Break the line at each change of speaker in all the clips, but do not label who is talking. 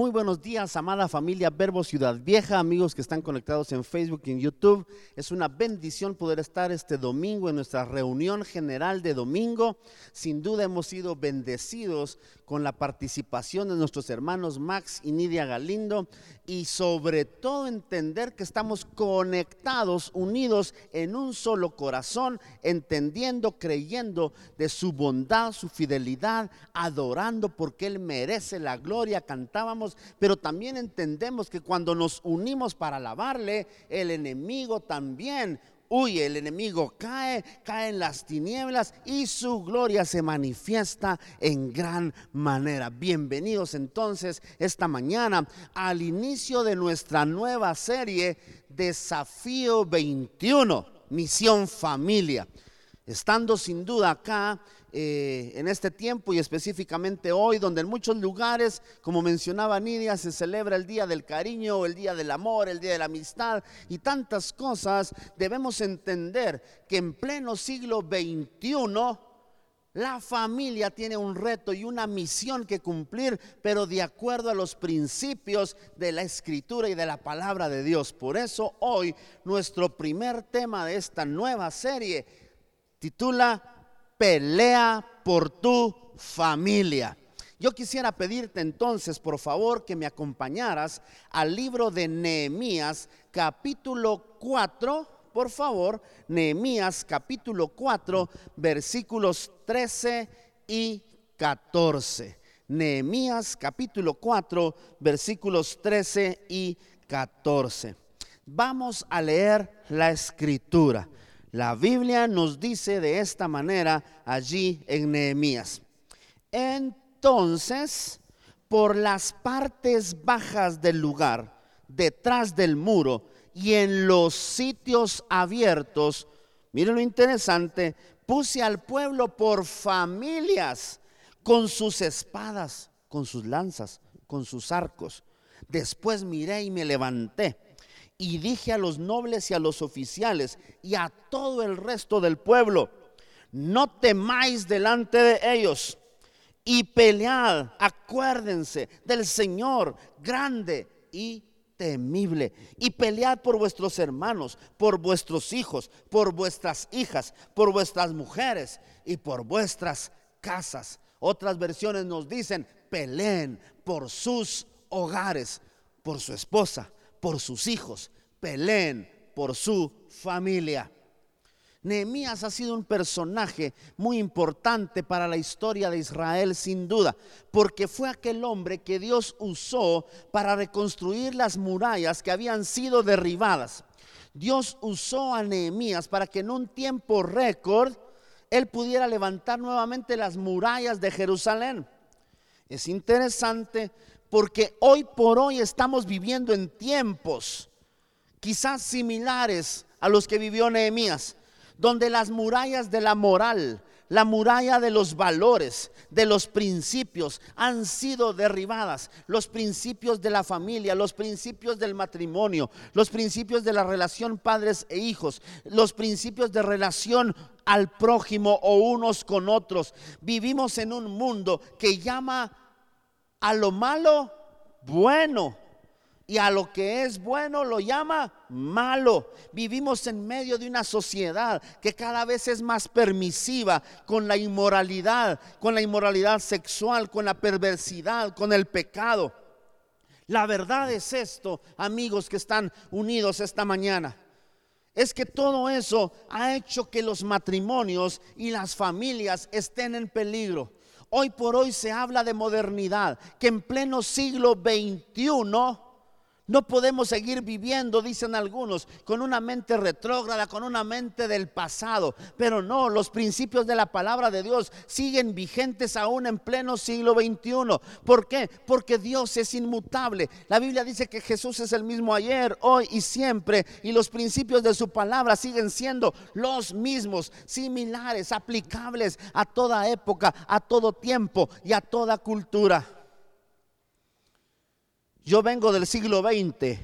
Muy buenos días, amada familia Verbo Ciudad Vieja, amigos que están conectados en Facebook y en YouTube. Es una bendición poder estar este domingo en nuestra reunión general de domingo. Sin duda hemos sido bendecidos con la participación de nuestros hermanos Max y Nidia Galindo y sobre todo entender que estamos conectados, unidos en un solo corazón, entendiendo, creyendo de su bondad, su fidelidad, adorando porque Él merece la gloria. Cantábamos pero también entendemos que cuando nos unimos para alabarle, el enemigo también huye, el enemigo cae, cae en las tinieblas y su gloria se manifiesta en gran manera. Bienvenidos entonces esta mañana al inicio de nuestra nueva serie Desafío 21, Misión Familia. Estando sin duda acá eh, en este tiempo y específicamente hoy, donde en muchos lugares, como mencionaba Nidia, se celebra el Día del Cariño, el Día del Amor, el Día de la Amistad y tantas cosas, debemos entender que en pleno siglo XXI, la familia tiene un reto y una misión que cumplir, pero de acuerdo a los principios de la escritura y de la palabra de Dios. Por eso hoy nuestro primer tema de esta nueva serie titula pelea por tu familia. Yo quisiera pedirte entonces, por favor, que me acompañaras al libro de Nehemías, capítulo 4, por favor, Nehemías, capítulo 4, versículos 13 y 14. Nehemías, capítulo 4, versículos 13 y 14. Vamos a leer la escritura. La Biblia nos dice de esta manera allí en Nehemías. Entonces, por las partes bajas del lugar, detrás del muro y en los sitios abiertos, miren lo interesante, puse al pueblo por familias con sus espadas, con sus lanzas, con sus arcos. Después miré y me levanté y dije a los nobles y a los oficiales y a todo el resto del pueblo, no temáis delante de ellos y pelead, acuérdense del Señor grande y temible. Y pelead por vuestros hermanos, por vuestros hijos, por vuestras hijas, por vuestras mujeres y por vuestras casas. Otras versiones nos dicen, peleen por sus hogares, por su esposa, por sus hijos, peleen por su familia. Nehemías ha sido un personaje muy importante para la historia de Israel sin duda, porque fue aquel hombre que Dios usó para reconstruir las murallas que habían sido derribadas. Dios usó a Nehemías para que en un tiempo récord él pudiera levantar nuevamente las murallas de Jerusalén. Es interesante porque hoy por hoy estamos viviendo en tiempos quizás similares a los que vivió Nehemías, donde las murallas de la moral, la muralla de los valores, de los principios han sido derribadas. Los principios de la familia, los principios del matrimonio, los principios de la relación padres e hijos, los principios de relación al prójimo o unos con otros. Vivimos en un mundo que llama a lo malo bueno y a lo que es bueno lo llama malo. Vivimos en medio de una sociedad que cada vez es más permisiva con la inmoralidad, con la inmoralidad sexual, con la perversidad, con el pecado. La verdad es esto, amigos que están unidos esta mañana. Es que todo eso ha hecho que los matrimonios y las familias estén en peligro. Hoy por hoy se habla de modernidad, que en pleno siglo XXI no podemos seguir viviendo, dicen algunos, con una mente retrógrada, con una mente del pasado. Pero no, los principios de la palabra de Dios siguen vigentes aún en pleno siglo XXI. ¿Por qué? Porque Dios es inmutable. La Biblia dice que Jesús es el mismo ayer, hoy y siempre. Y los principios de su palabra siguen siendo los mismos, similares, aplicables a toda época, a todo tiempo y a toda cultura. Yo vengo del siglo XX.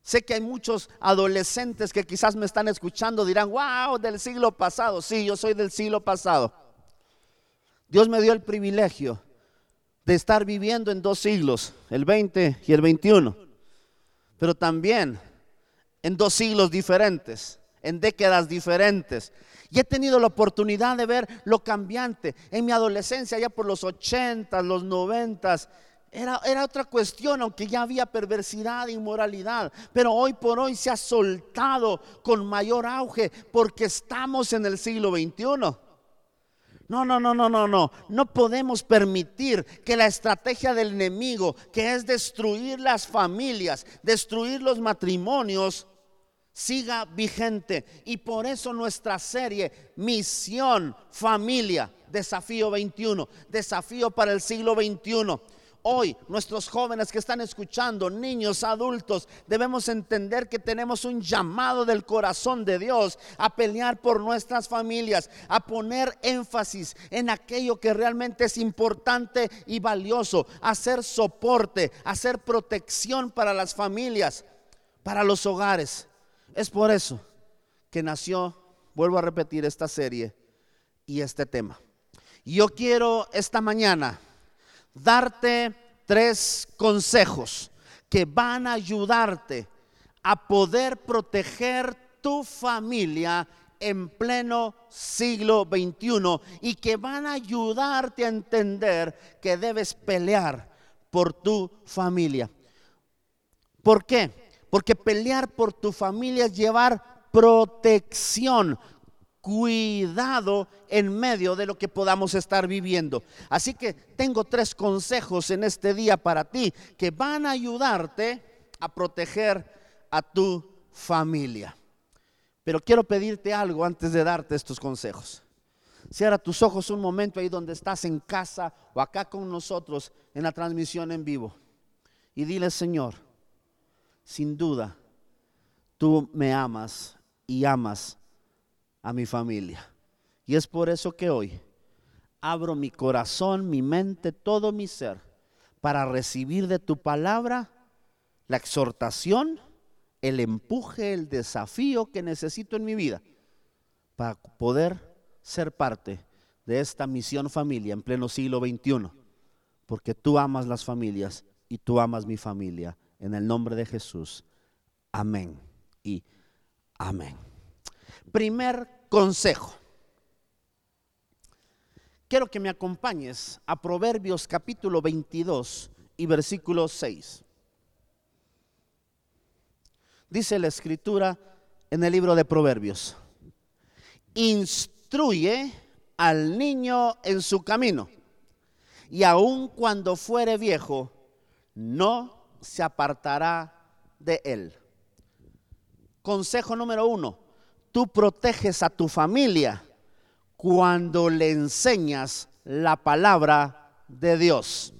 Sé que hay muchos adolescentes que quizás me están escuchando, dirán, wow, del siglo pasado. Sí, yo soy del siglo pasado. Dios me dio el privilegio de estar viviendo en dos siglos, el 20 y el 21, pero también en dos siglos diferentes, en décadas diferentes. Y he tenido la oportunidad de ver lo cambiante. En mi adolescencia, ya por los 80, los 90, era, era, otra cuestión, aunque ya había perversidad, inmoralidad. Pero hoy por hoy se ha soltado con mayor auge porque estamos en el siglo XXI. No, no, no, no, no, no. No podemos permitir que la estrategia del enemigo, que es destruir las familias, destruir los matrimonios, siga vigente. Y por eso nuestra serie, Misión, Familia, Desafío 21, Desafío para el siglo 21 Hoy nuestros jóvenes que están escuchando, niños, adultos, debemos entender que tenemos un llamado del corazón de Dios a pelear por nuestras familias, a poner énfasis en aquello que realmente es importante y valioso, hacer soporte, hacer protección para las familias, para los hogares. Es por eso que nació, vuelvo a repetir, esta serie y este tema. Yo quiero esta mañana darte tres consejos que van a ayudarte a poder proteger tu familia en pleno siglo XXI y que van a ayudarte a entender que debes pelear por tu familia. ¿Por qué? Porque pelear por tu familia es llevar protección, cuidado en medio de lo que podamos estar viviendo. Así que tengo tres consejos en este día para ti que van a ayudarte a proteger a tu familia. Pero quiero pedirte algo antes de darte estos consejos. Cierra tus ojos un momento ahí donde estás en casa o acá con nosotros en la transmisión en vivo. Y dile, Señor, sin duda, tú me amas y amas a mi familia. Y es por eso que hoy abro mi corazón, mi mente, todo mi ser para recibir de tu palabra la exhortación, el empuje, el desafío que necesito en mi vida para poder ser parte de esta misión familia en pleno siglo XXI. Porque tú amas las familias y tú amas mi familia. En el nombre de Jesús. Amén y amén. Primer consejo. Quiero que me acompañes a Proverbios capítulo 22 y versículo 6. Dice la escritura en el libro de Proverbios, instruye al niño en su camino y aun cuando fuere viejo, no se apartará de él. Consejo número uno, tú proteges a tu familia cuando le enseñas la palabra de Dios.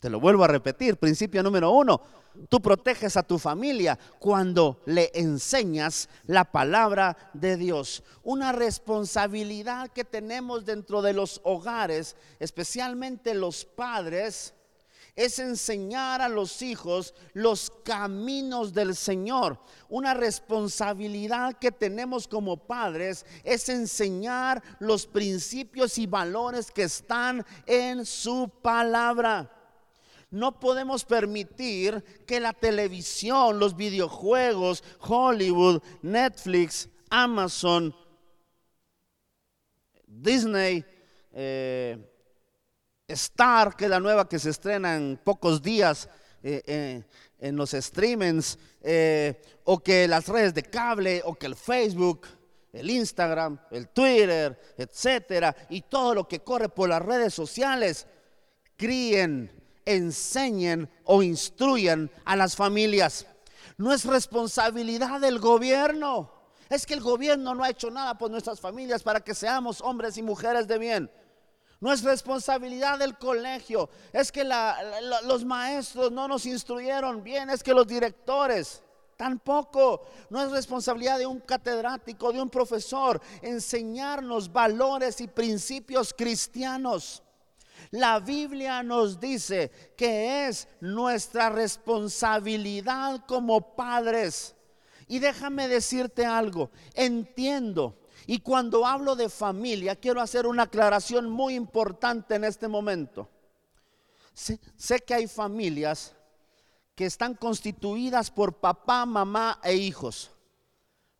Te lo vuelvo a repetir, principio número uno, tú proteges a tu familia cuando le enseñas la palabra de Dios. Una responsabilidad que tenemos dentro de los hogares, especialmente los padres, es enseñar a los hijos los caminos del Señor. Una responsabilidad que tenemos como padres es enseñar los principios y valores que están en su palabra. No podemos permitir que la televisión, los videojuegos, Hollywood, Netflix, Amazon, Disney, eh, Star, que es la nueva que se estrena en pocos días eh, eh, en los streamings, eh, o que las redes de cable, o que el Facebook, el Instagram, el Twitter, etcétera, y todo lo que corre por las redes sociales, críen, enseñen o instruyan a las familias. No es responsabilidad del gobierno. Es que el gobierno no ha hecho nada por nuestras familias para que seamos hombres y mujeres de bien. No es responsabilidad del colegio. Es que los maestros no nos instruyeron bien. Es que los directores tampoco. No es responsabilidad de un catedrático, de un profesor, enseñarnos valores y principios cristianos. La Biblia nos dice que es nuestra responsabilidad como padres. Y déjame decirte algo, entiendo y cuando hablo de familia, quiero hacer una aclaración muy importante en este momento. Sé, que hay familias que están constituidas por papá, mamá e hijos.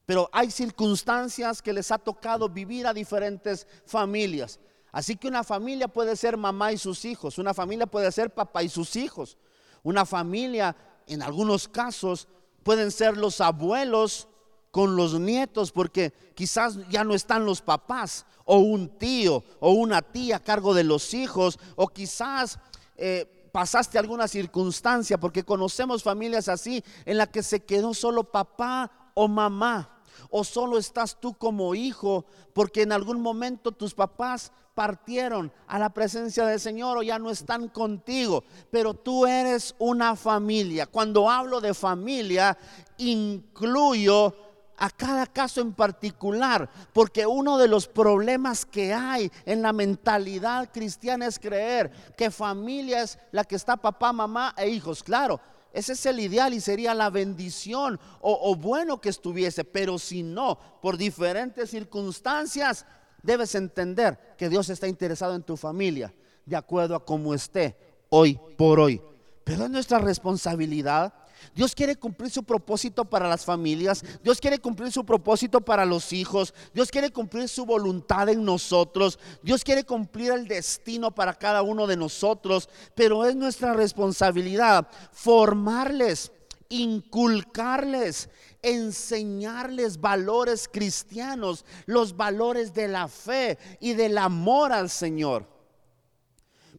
Pero hay circunstancias que les ha tocado vivir a diferentes familias. Así que una familia puede ser mamá y sus hijos, una familia puede ser papá y sus hijos, una familia en algunos casos pueden ser los abuelos con los nietos porque quizás ya no están los papás o un tío o una tía a cargo de los hijos o quizás eh, pasaste alguna circunstancia, porque conocemos familias así, en la que se quedó solo papá o mamá, o solo estás tú como hijo, porque en algún momento tus papás partieron a la presencia del Señor o ya no están contigo, pero tú eres una familia. Cuando hablo de familia, incluyo a cada caso en particular, porque uno de los problemas que hay en la mentalidad cristiana es creer que familia es la que está papá, mamá e hijos. Claro, ese es el ideal y sería la bendición o, bueno que estuviese, pero si no, por diferentes circunstancias, debes entender que Dios está interesado en tu familia, de acuerdo a cómo esté hoy por hoy. Pero es nuestra responsabilidad Dios quiere cumplir su propósito para las familias. Dios quiere cumplir su propósito para los hijos. Dios quiere cumplir su voluntad en nosotros. Dios quiere cumplir el destino para cada uno de nosotros. Pero es nuestra responsabilidad formarles, inculcarles, enseñarles valores cristianos, los valores de la fe y del amor al Señor.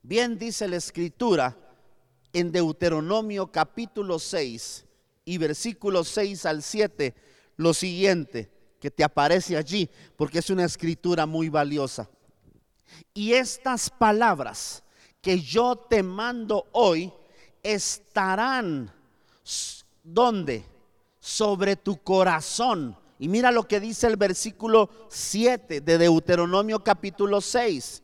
Bien dice la escritura en Deuteronomio capítulo 6 y versículos 6 al 7 lo siguiente que te aparece allí, porque es una escritura muy valiosa. Y estas palabras que yo te mando hoy estarán donde? Sobre tu corazón. Y mira lo que dice el versículo 7 de Deuteronomio capítulo 6.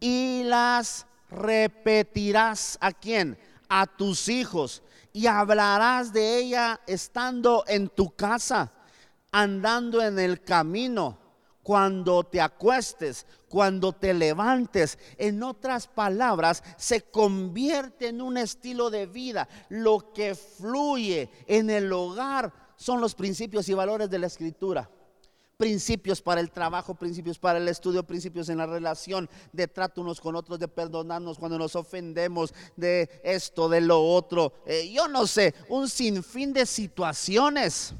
Y las repetirás a quién? A tus hijos y hablarás de ella estando en tu casa, andando en el camino, cuando te acuestes, cuando te levantes. En otras palabras, se convierte en un estilo de vida. Lo que fluye en el hogar son los principios y valores de la escritura principios para el trabajo, principios para el estudio, principios en la relación, de trato unos con otros, de perdonarnos cuando nos ofendemos, de esto, de lo otro. Eh, yo no sé, un sinfín de situaciones,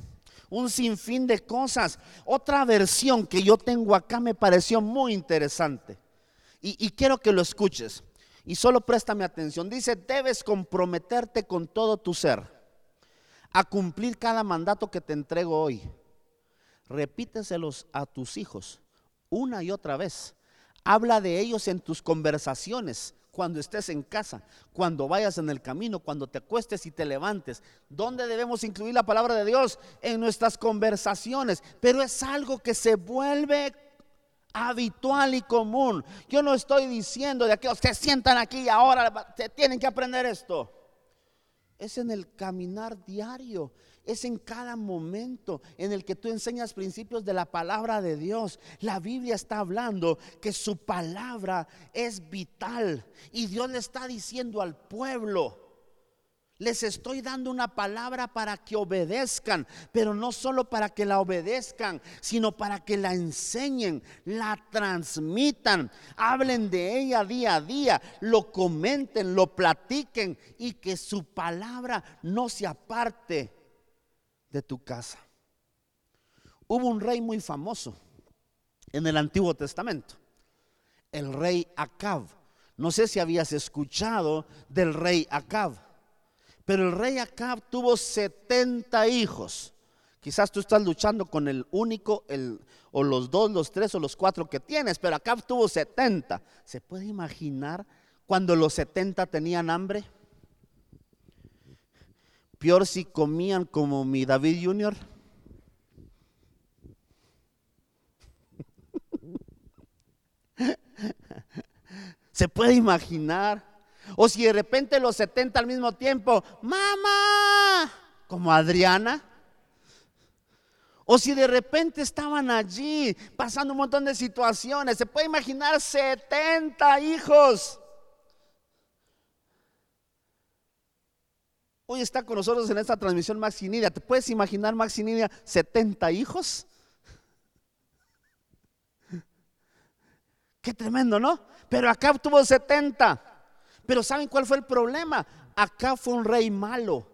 un sinfín de cosas. Otra versión que yo tengo acá me pareció muy interesante y, y quiero que lo escuches. Y solo préstame atención. Dice, debes comprometerte con todo tu ser a cumplir cada mandato que te entrego hoy repíteselos a tus hijos una y otra vez. Habla de ellos en tus conversaciones, cuando estés en casa, cuando vayas en el camino, cuando te acuestes y te levantes. ¿Dónde debemos incluir la palabra de Dios? En nuestras conversaciones. Pero es algo que se vuelve habitual y común. Yo no estoy diciendo de aquellos que sientan aquí y ahora tienen que aprender esto. Es en el caminar diario es en cada momento en el que tú enseñas principios de la palabra de Dios. La Biblia está hablando que su palabra es vital y Dios le está diciendo al pueblo, les estoy dando una palabra para que obedezcan, pero no solo para que la obedezcan, sino para que la enseñen, la transmitan, hablen de ella día a día, lo comenten, lo platiquen y que su palabra no se aparte de tu casa. Hubo un rey muy famoso en el Antiguo Testamento, el rey Acab. No sé si habías escuchado del rey Acab, pero el rey Acab tuvo 70 hijos. Quizás tú estás luchando con el único, el, o los dos, los tres o los cuatro que tienes, pero Acab tuvo 70. ¿Se puede imaginar cuando los 70 tenían hambre? Peor si comían como mi David Junior. Se puede imaginar. O si de repente los 70 al mismo tiempo, mamá, como Adriana. O si de repente estaban allí pasando un montón de situaciones. Se puede imaginar 70 hijos. Hoy está con nosotros en esta transmisión Maxinidia. ¿Te puedes imaginar Maxinidia 70 hijos? Qué tremendo, ¿no? Pero acá tuvo 70. Pero ¿saben cuál fue el problema? Acá fue un rey malo,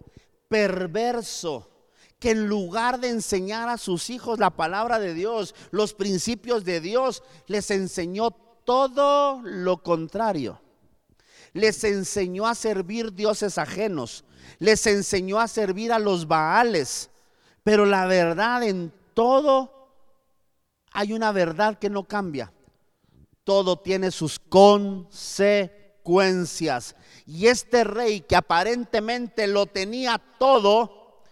perverso, que en lugar de enseñar a sus hijos la palabra de Dios, los principios de Dios, les enseñó todo lo contrario. Les enseñó a servir dioses ajenos, les enseñó a servir a los Baales. Pero la verdad en todo hay una verdad que no cambia. Todo tiene sus consecuencias. Y este rey que aparentemente lo tenía todo,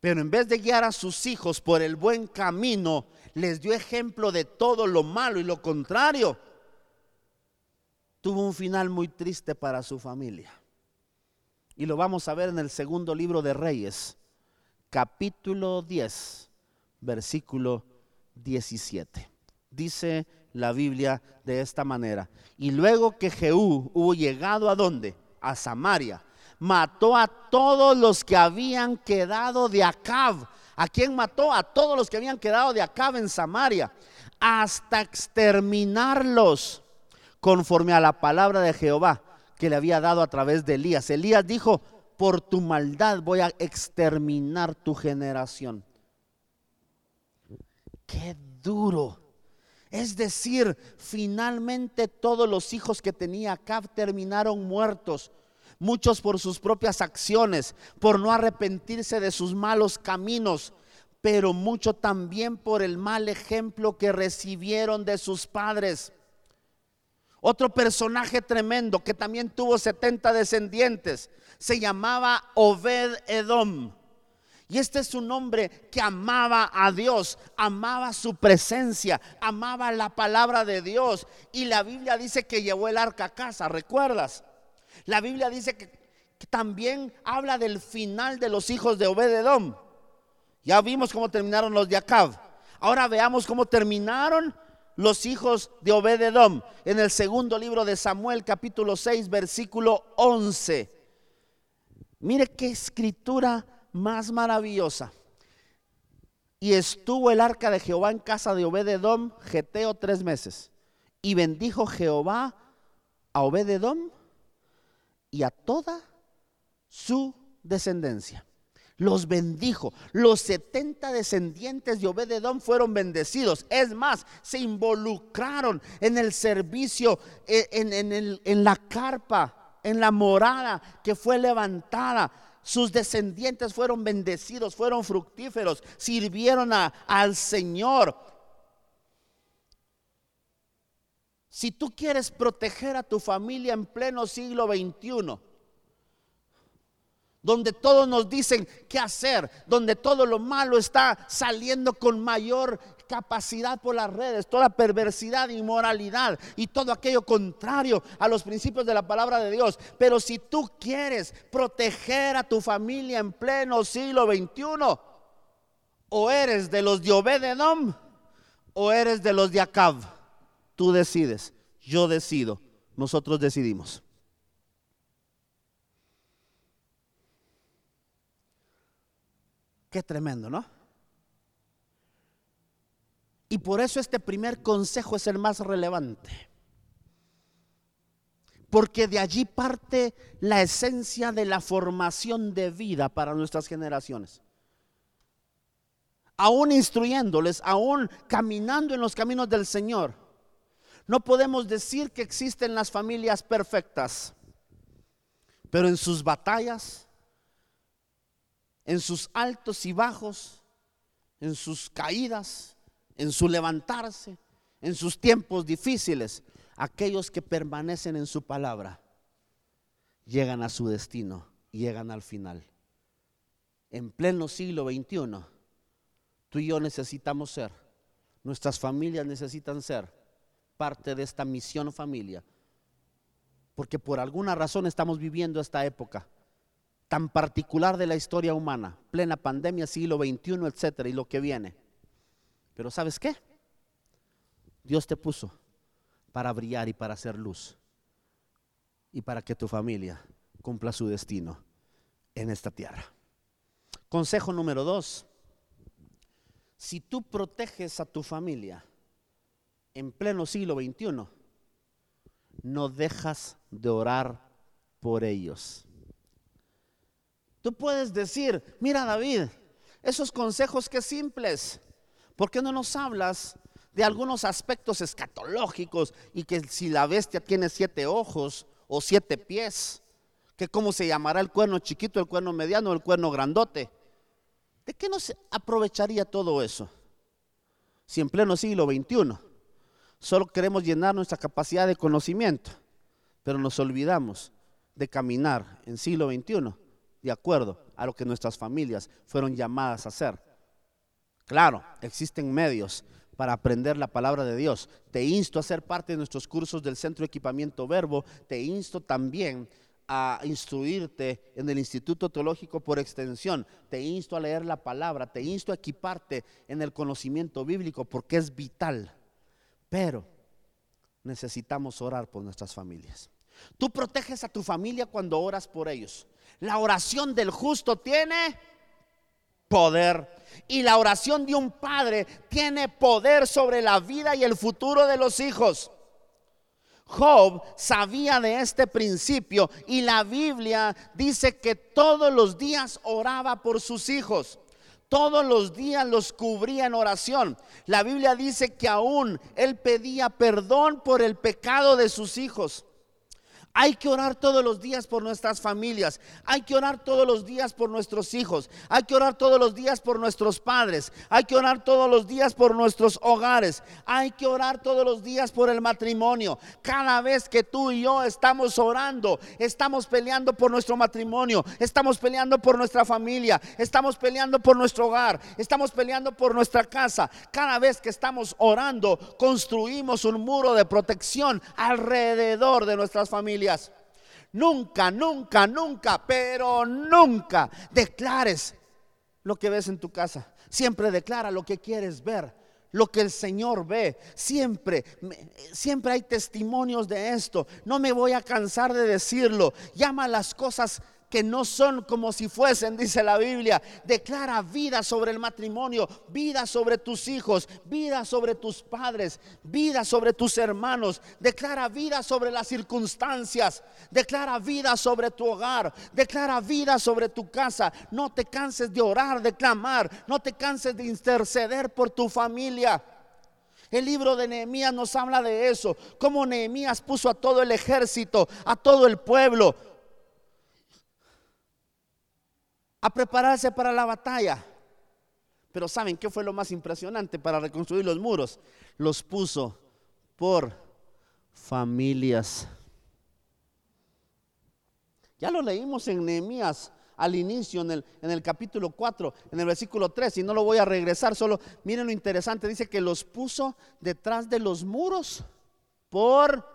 pero en vez de guiar a sus hijos por el buen camino, les dio ejemplo de todo lo malo y lo contrario. Tuvo un final muy triste para su familia. Y lo vamos a ver en el segundo libro de Reyes, capítulo 10, versículo 17. Dice la Biblia de esta manera. Y luego que Jehú hubo llegado a dónde? A Samaria. Mató a todos los que habían quedado de Acab. ¿A quién mató? A todos los que habían quedado de Acab en Samaria. Hasta exterminarlos conforme a la palabra de Jehová que le había dado a través de Elías. Elías dijo, por tu maldad voy a exterminar tu generación. Qué duro. Es decir, finalmente todos los hijos que tenía Acab terminaron muertos. Muchos por sus propias acciones, por no arrepentirse de sus malos caminos, pero mucho también por el mal ejemplo que recibieron de sus padres. Otro personaje tremendo que también tuvo 70 descendientes se llamaba Obed Edom. Y este es un hombre que amaba a Dios, amaba su presencia, amaba la palabra de Dios. Y la Biblia dice que llevó el arca a casa, ¿recuerdas? La Biblia dice que, también habla del final de los hijos de Obededom. Ya vimos cómo terminaron los de Acab. Ahora veamos cómo terminaron los hijos de Obededom en el segundo libro de Samuel capítulo 6 versículo 11. Mire qué escritura más maravillosa. Y estuvo el arca de Jehová en casa de Obededom, Geteo, tres meses. Y bendijo Jehová a Obededom y a toda su descendencia. Los bendijo. Los 70 descendientes de Obededom fueron bendecidos. Es más, se involucraron en el servicio, eh, en, en la carpa, en la morada que fue levantada sus descendientes fueron bendecidos, fueron fructíferos, sirvieron al Señor. Si tú quieres proteger a tu familia en pleno siglo XXI, donde todos nos dicen qué hacer, donde todo lo malo está saliendo con mayor capacidad por las redes, toda perversidad, inmoralidad y todo aquello contrario a los principios de la palabra de Dios. Pero si tú quieres proteger a tu familia en pleno siglo XXI, o eres de los de Obededom o eres de los de Acab, tú decides, yo decido, nosotros decidimos. Qué tremendo, ¿no? Y por eso este primer consejo es el más relevante. Porque de allí parte la esencia de la formación de vida para nuestras generaciones. Aún instruyéndoles, aún caminando en los caminos del Señor, no podemos decir que existen las familias perfectas, pero en sus batallas, en sus altos y bajos, en sus caídas, en su levantarse, en sus tiempos difíciles, aquellos que permanecen en su palabra llegan a su destino, llegan al final. En pleno siglo XXI, tú y yo necesitamos ser, nuestras familias necesitan ser parte de esta misión familia, porque por alguna razón estamos viviendo esta época tan particular de la historia humana, plena pandemia, siglo XXI, etcétera, y lo que viene. Pero ¿sabes qué? Dios te puso para brillar y para hacer luz. Y para que tu familia cumpla su destino. en esta tierra. Consejo número dos. Si tú proteges a tu familia en pleno siglo XXI, no dejas de orar por ellos. Tú puedes decir, mira David, esos consejos que simples, ¿por qué no nos hablas de algunos aspectos escatológicos y que si la bestia tiene siete ojos o siete pies, que cómo se llamará el cuerno chiquito, el cuerno mediano, el cuerno grandote? ¿De qué nos aprovecharía todo eso? Si en pleno siglo XXI solo queremos llenar nuestra capacidad de conocimiento, pero nos olvidamos de caminar en siglo XXI de acuerdo a lo que nuestras familias fueron llamadas a hacer. Claro, existen medios para aprender la palabra de Dios. Te insto a ser parte de nuestros cursos del Centro de Equipamiento Verbo. Te insto también a instruirte en el Instituto Teológico por extensión. Te insto a leer la palabra. Te insto a equiparte en el conocimiento bíblico porque es vital. Pero necesitamos orar por nuestras familias. Tú proteges a tu familia cuando oras por ellos. La oración del justo tiene poder. Y la oración de un padre tiene poder sobre la vida y el futuro de los hijos. Job sabía de este principio y la Biblia dice que todos los días oraba por sus hijos. Todos los días los cubría en oración. La Biblia dice que aún él pedía perdón por el pecado de sus hijos. Hay que orar todos los días por nuestras familias. Hay que orar todos los días por nuestros hijos. Hay que orar todos los días por nuestros padres. Hay que orar todos los días por nuestros hogares. Hay que orar todos los días por el matrimonio. Cada vez que tú y yo estamos orando, estamos peleando por nuestro matrimonio. Estamos peleando por nuestra familia. Estamos peleando por nuestro hogar. Estamos peleando por nuestra casa. Cada vez que estamos orando, construimos un muro de protección alrededor de nuestras familias. Nunca, nunca, nunca, pero nunca declares lo que ves en tu casa. Siempre declara lo que quieres ver, lo que el Señor ve. Siempre, siempre hay testimonios de esto. No me voy a cansar de decirlo. Llama las cosas que no son como si fuesen, dice la Biblia. Declara vida sobre el matrimonio, vida sobre tus hijos, vida sobre tus padres, vida sobre tus hermanos. Declara vida sobre las circunstancias. Declara vida sobre tu hogar. Declara vida sobre tu casa. No te canses de orar, de clamar. No te canses de interceder por tu familia. El libro de Nehemías nos habla de eso, cómo Nehemías puso a todo el ejército, a todo el pueblo, a prepararse para la batalla. Pero ¿saben qué fue lo más impresionante para reconstruir los muros? Los puso por familias. Ya lo leímos en Nehemías al inicio, en el, en el capítulo 4, en el versículo 3, y no lo voy a regresar, solo miren lo interesante, dice que los puso detrás de los muros por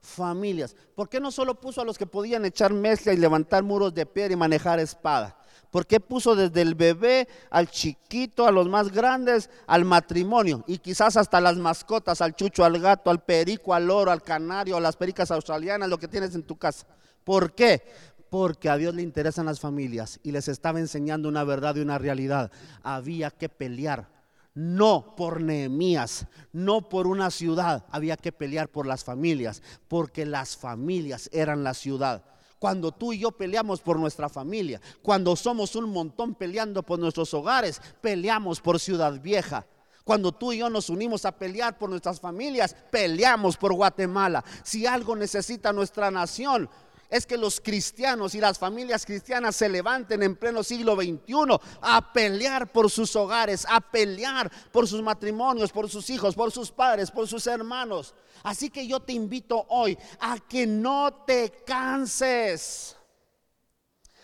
familias. ¿Por qué no solo puso a los que podían echar mezcla y levantar muros de piedra y manejar espada? ¿Por qué puso desde el bebé al chiquito, a los más grandes, al matrimonio? Y quizás hasta las mascotas, al chucho, al gato, al perico, al loro, al canario, a las pericas australianas, lo que tienes en tu casa. ¿Por qué? Porque a Dios le interesan las familias y les estaba enseñando una verdad y una realidad. Había que pelear no por Nehemías, no por una ciudad, había que pelear por las familias, porque las familias eran la ciudad. Cuando tú y yo peleamos por nuestra familia, cuando somos un montón peleando por nuestros hogares, peleamos por Ciudad Vieja. Cuando tú y yo nos unimos a pelear por nuestras familias, peleamos por Guatemala. Si algo necesita nuestra nación, es que los cristianos y las familias cristianas se levanten en pleno siglo XXI a pelear por sus hogares, a pelear por sus matrimonios, por sus hijos, por sus padres, por sus hermanos. Así que yo te invito hoy a que no te canses,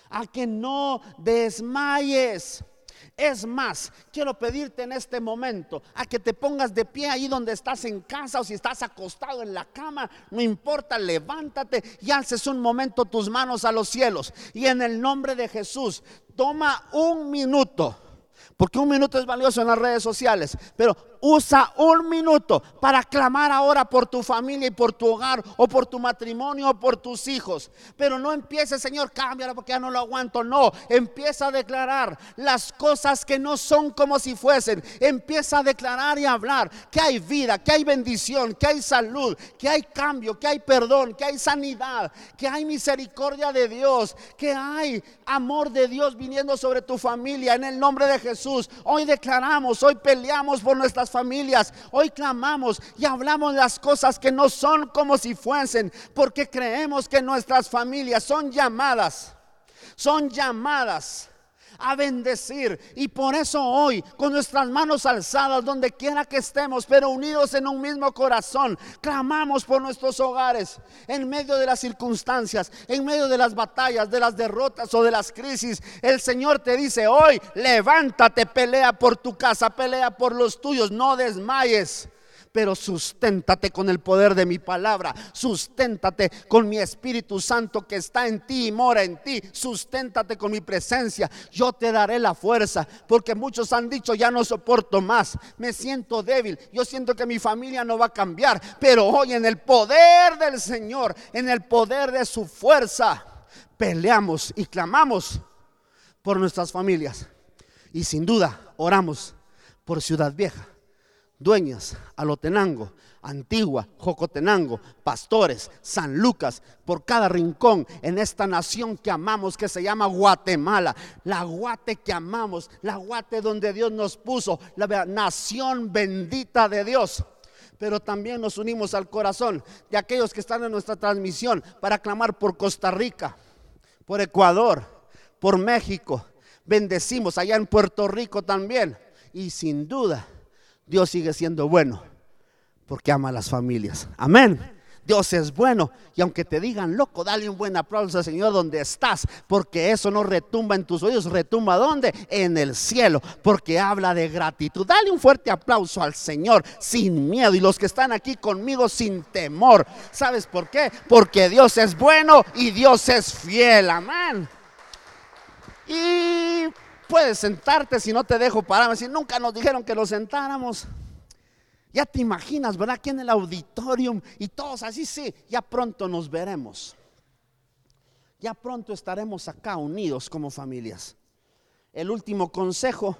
a que no desmayes. Es más, quiero pedirte en este momento a que te pongas de pie ahí donde estás en casa o si estás acostado en la cama, no importa, levántate y alces un momento tus manos a los cielos. Y en el nombre de Jesús, toma un minuto, porque un minuto es valioso en las redes sociales, pero Usa un minuto para clamar ahora por tu familia y por tu hogar o por tu matrimonio o por tus hijos. Pero no empieces, Señor, cámbialo porque ya no lo aguanto. No, empieza a declarar las cosas que no son como si fuesen. Empieza a declarar y a hablar que hay vida, que hay bendición, que hay salud, que hay cambio, que hay perdón, que hay sanidad, que hay misericordia de Dios, que hay amor de Dios viniendo sobre tu familia en el nombre de Jesús. Hoy declaramos, hoy peleamos por nuestras familias, hoy clamamos y hablamos las cosas que no son como si fuesen, porque creemos que nuestras familias son llamadas, son llamadas a bendecir. Y por eso hoy, con nuestras manos alzadas, donde quiera que estemos, pero unidos en un mismo corazón, clamamos por nuestros hogares, en medio de las circunstancias, en medio de las batallas, de las derrotas o de las crisis. El Señor te dice hoy, levántate, pelea por tu casa, pelea por los tuyos, no desmayes pero susténtate con el poder de mi palabra, susténtate con mi Espíritu Santo que está en ti y mora en ti, susténtate con mi presencia, yo te daré la fuerza, porque muchos han dicho, ya no soporto más, me siento débil, yo siento que mi familia no va a cambiar, pero hoy en el poder del Señor, en el poder de su fuerza, peleamos y clamamos por nuestras familias. Y sin duda oramos por Ciudad Vieja dueñas, Alotenango, Antigua, Jocotenango, pastores, San Lucas, por cada rincón en esta nación que amamos que se llama Guatemala, la Guate que amamos, la Guate donde Dios nos puso, la nación bendita de Dios. Pero también nos unimos al corazón de aquellos que están en nuestra transmisión para clamar por Costa Rica, por Ecuador, por México. Bendecimos allá en Puerto Rico también. Y sin duda, Dios sigue siendo bueno porque ama a las familias. Amén. Dios es bueno. Y aunque te digan loco, dale un buen aplauso al Señor donde estás, porque eso no retumba en tus oídos, retumba ¿dónde? En el cielo, porque habla de gratitud. Dale un fuerte aplauso al Señor sin miedo y los que están aquí conmigo sin temor. ¿Sabes por qué? Porque Dios es bueno y Dios es fiel. Amén. Y puedes sentarte si no te dejo parar. Si nunca nos dijeron que nos sentáramos. Ya te imaginas, ¿verdad? Aquí en el auditorium y todos así, sí, ya pronto nos veremos. Ya pronto estaremos acá unidos como familias. El último consejo,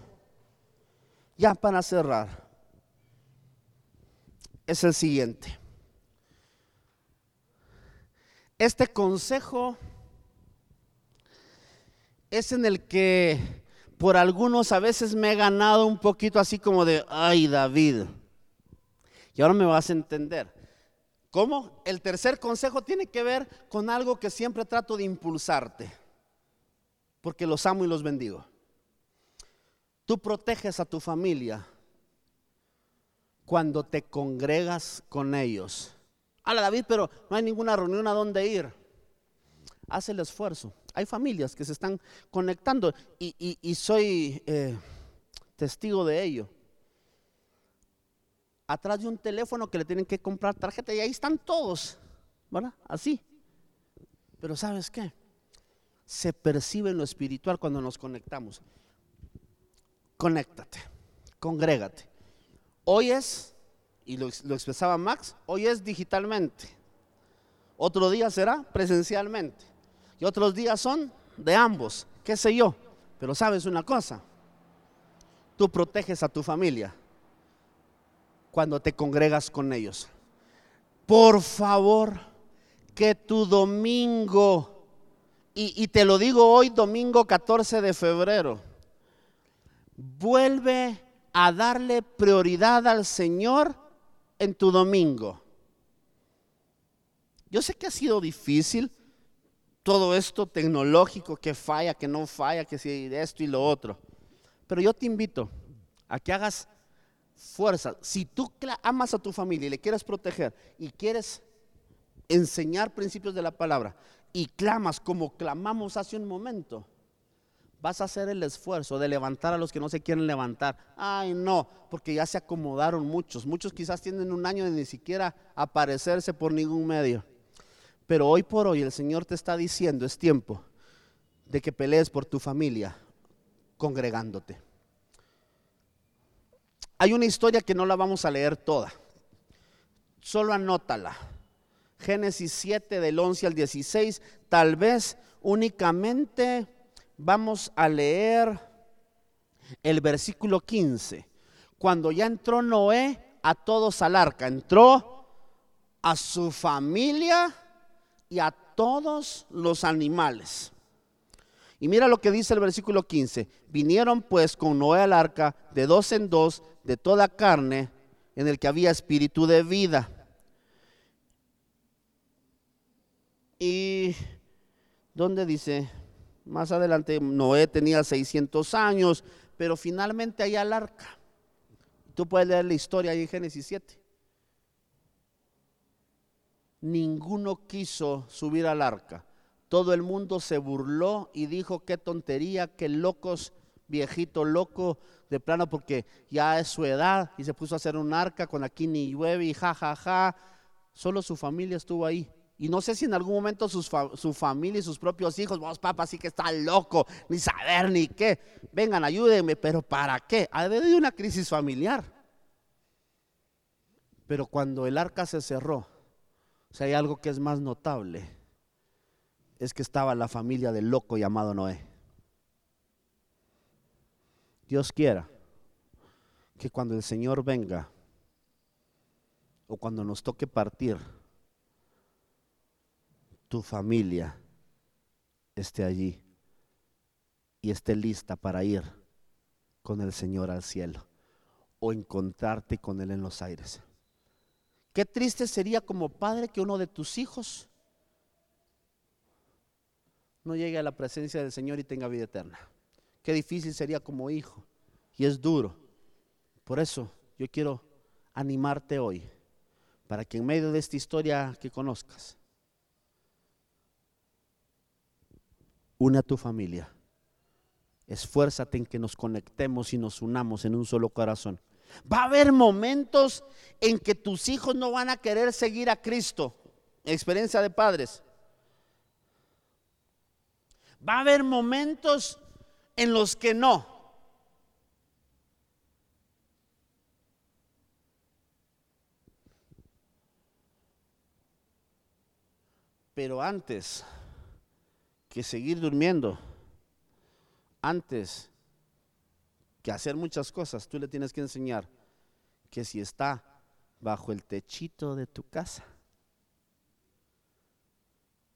ya para cerrar, es el siguiente. Este consejo es en el que por algunos a veces me he ganado un poquito así como de, ay David. Y ahora me vas a entender. ¿Cómo? El tercer consejo tiene que ver con algo que siempre trato de impulsarte, porque los amo y los bendigo. Tú proteges a tu familia cuando te congregas con ellos. Hola David, pero no hay ninguna reunión a dónde ir. Haz el esfuerzo hay familias que se están conectando y, soy eh, testigo de ello. Atrás de un teléfono que le tienen que comprar tarjeta y ahí están todos, ¿verdad? Así. Pero ¿sabes qué? Se percibe en lo espiritual cuando nos conectamos. Conéctate, congrégate. Hoy es, y lo, lo expresaba Max, hoy es digitalmente. Otro día será presencialmente y otros días son de ambos, qué sé yo. Pero sabes una cosa, tú proteges a tu familia cuando te congregas con ellos. Por favor, que tu domingo, y, y, te lo digo hoy, domingo 14 de febrero, vuelve a darle prioridad al Señor en tu domingo. Yo sé que ha sido difícil, todo esto tecnológico que falla, que no falla, que si esto y lo otro. Pero yo te invito a que hagas fuerza. Si tú amas a tu familia y le quieres proteger y quieres enseñar principios de la palabra y clamas como clamamos hace un momento, vas a hacer el esfuerzo de levantar a los que no se quieren levantar. Ay, no, porque ya se acomodaron muchos. Muchos quizás tienen un año de ni siquiera aparecerse por ningún medio. Pero hoy por hoy el Señor te está diciendo, es tiempo de que pelees por tu familia congregándote. Hay una historia que no la vamos a leer toda, solo anótala. Génesis 7 del 11 al 16, tal vez únicamente vamos a leer el versículo 15. Cuando ya entró Noé a todos al arca, entró a su familia y a todos los animales. Y mira lo que dice el versículo 15. Vinieron pues con Noé al arca de dos en dos de toda carne en el que había espíritu de vida. Y ¿dónde dice? Más adelante Noé tenía 600 años, pero finalmente hay al arca. Tú puedes leer la historia ahí en Génesis 7. Ninguno quiso subir al arca. Todo el mundo se burló y dijo, qué tontería, qué locos, viejito loco, de plano porque ya es su edad y se puso a hacer un arca con aquí ni llueve y ja, ja, ja. Solo su familia estuvo ahí. Y no sé si en algún momento su familia y sus propios hijos, vos papá, sí que está loco, ni saber ni qué. Vengan, ayúdenme, pero ¿para qué? Ha de una crisis familiar. Pero cuando el arca se cerró, sea, hay algo que es más notable, es que estaba la familia del loco llamado Noé. Dios quiera que cuando el Señor venga o cuando nos toque partir, tu familia esté allí y esté lista para ir con el Señor al cielo o encontrarte con Él en los aires. Qué triste sería como padre que uno de tus hijos no llegue a la presencia del Señor y tenga vida eterna. Qué difícil sería como hijo. Y es duro. Por eso yo quiero animarte hoy para que en medio de esta historia que conozcas, une a tu familia. Esfuérzate en que nos conectemos y nos unamos en un solo corazón. Va a haber momentos en que tus hijos no van a querer seguir a Cristo. Experiencia de padres. Va a haber momentos en los que no. Pero antes que seguir durmiendo, antes hacer muchas cosas, tú le tienes que enseñar que si está bajo el techito de tu casa,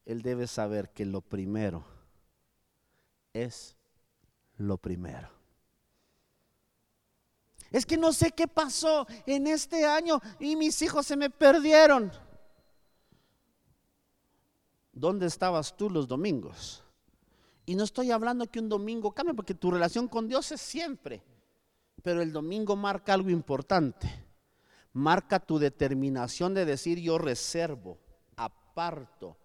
él debe saber que lo primero es lo primero. Es que no sé qué pasó en este año y mis hijos se me perdieron. ¿Dónde estabas tú los domingos? Y no estoy hablando que un domingo cambie, porque tu relación con Dios es siempre. Pero el domingo marca algo importante. Marca tu determinación de decir yo reservo, aparto,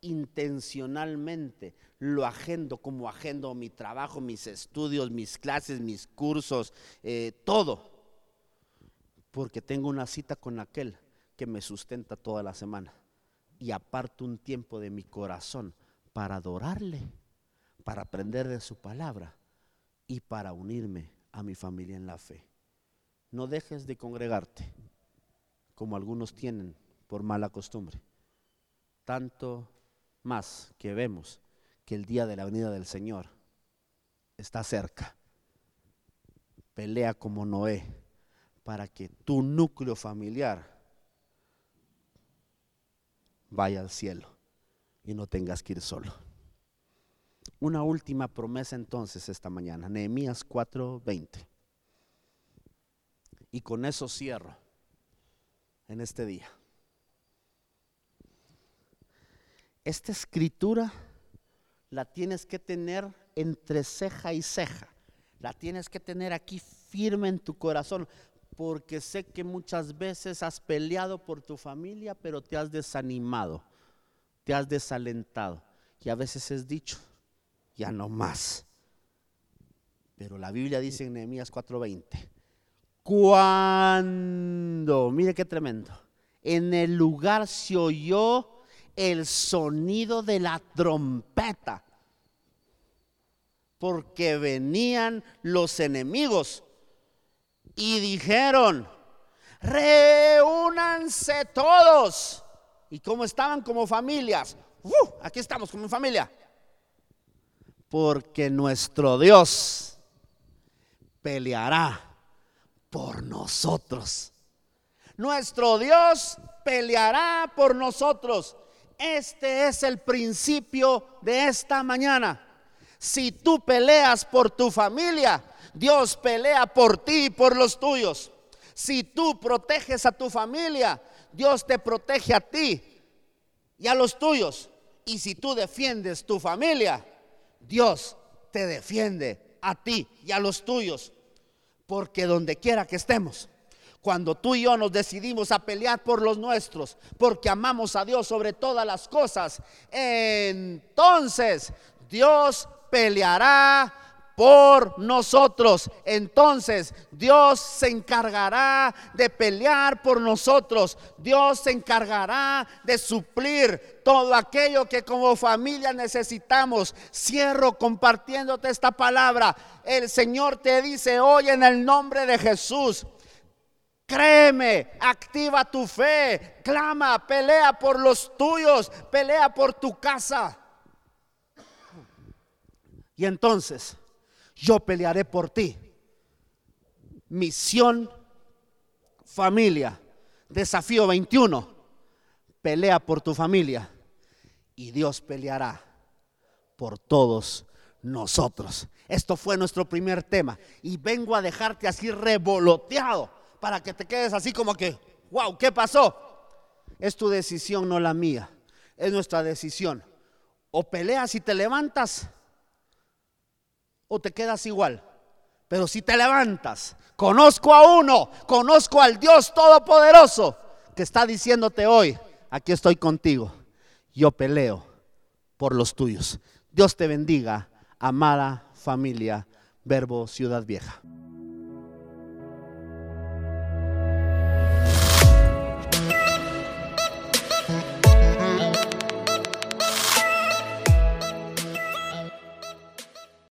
intencionalmente, lo agendo como agendo mi trabajo, mis estudios, mis clases, mis cursos, eh, todo. Porque tengo una cita con aquel que me sustenta toda la semana. Y aparto un tiempo de mi corazón para adorarle para aprender de su palabra y para unirme a mi familia en la fe. No dejes de congregarte como algunos tienen por mala costumbre. Tanto más que vemos que el día de la venida del Señor está cerca. Pelea como Noé para que tu núcleo familiar vaya al cielo y no tengas que ir solo. Una última promesa entonces esta mañana, Nehemías 4:20. Y con eso cierro en este día. Esta escritura la tienes que tener entre ceja y ceja. La tienes que tener aquí firme en tu corazón, porque sé que muchas veces has peleado por tu familia, pero te has desanimado, te has desalentado. Y a veces es dicho, ya no más. Pero la Biblia dice en Nehemías 4:20, cuando, mire qué tremendo, en el lugar se oyó el sonido de la trompeta, porque venían los enemigos. Y dijeron, reúnanse todos. ¿Y cómo estaban como familias? Aquí estamos como familia. Porque nuestro Dios peleará por nosotros. Nuestro Dios peleará por nosotros. Este es el principio de esta mañana. Si tú peleas por tu familia, Dios pelea por ti y por los tuyos. Si tú proteges a tu familia, Dios te protege a ti y a los tuyos. Y si tú defiendes tu familia, Dios te defiende a ti y a los tuyos. Porque donde quiera que estemos, cuando tú y yo nos decidimos a pelear por los nuestros, porque amamos a Dios sobre todas las cosas, entonces Dios peleará por nosotros. Entonces Dios se encargará de pelear por nosotros. Dios se encargará de suplir todo aquello que como familia necesitamos. Cierro compartiéndote esta palabra. El Señor te dice hoy en el nombre de Jesús. Créeme, activa tu fe, clama, pelea por los tuyos, pelea por tu casa. Y entonces yo pelearé por ti. Misión, familia, desafío 21, pelea por tu familia y Dios peleará por todos nosotros. Esto fue nuestro primer tema y vengo a dejarte así revoloteado para que te quedes así como que, wow, ¿qué pasó? Es tu decisión, no la mía. Es nuestra decisión. O peleas y te levantas te quedas igual. Pero si te levantas, conozco a uno, conozco al Dios Todopoderoso que está diciéndote hoy, aquí estoy contigo, yo peleo por los tuyos. Dios te bendiga, amada familia, verbo Ciudad Vieja.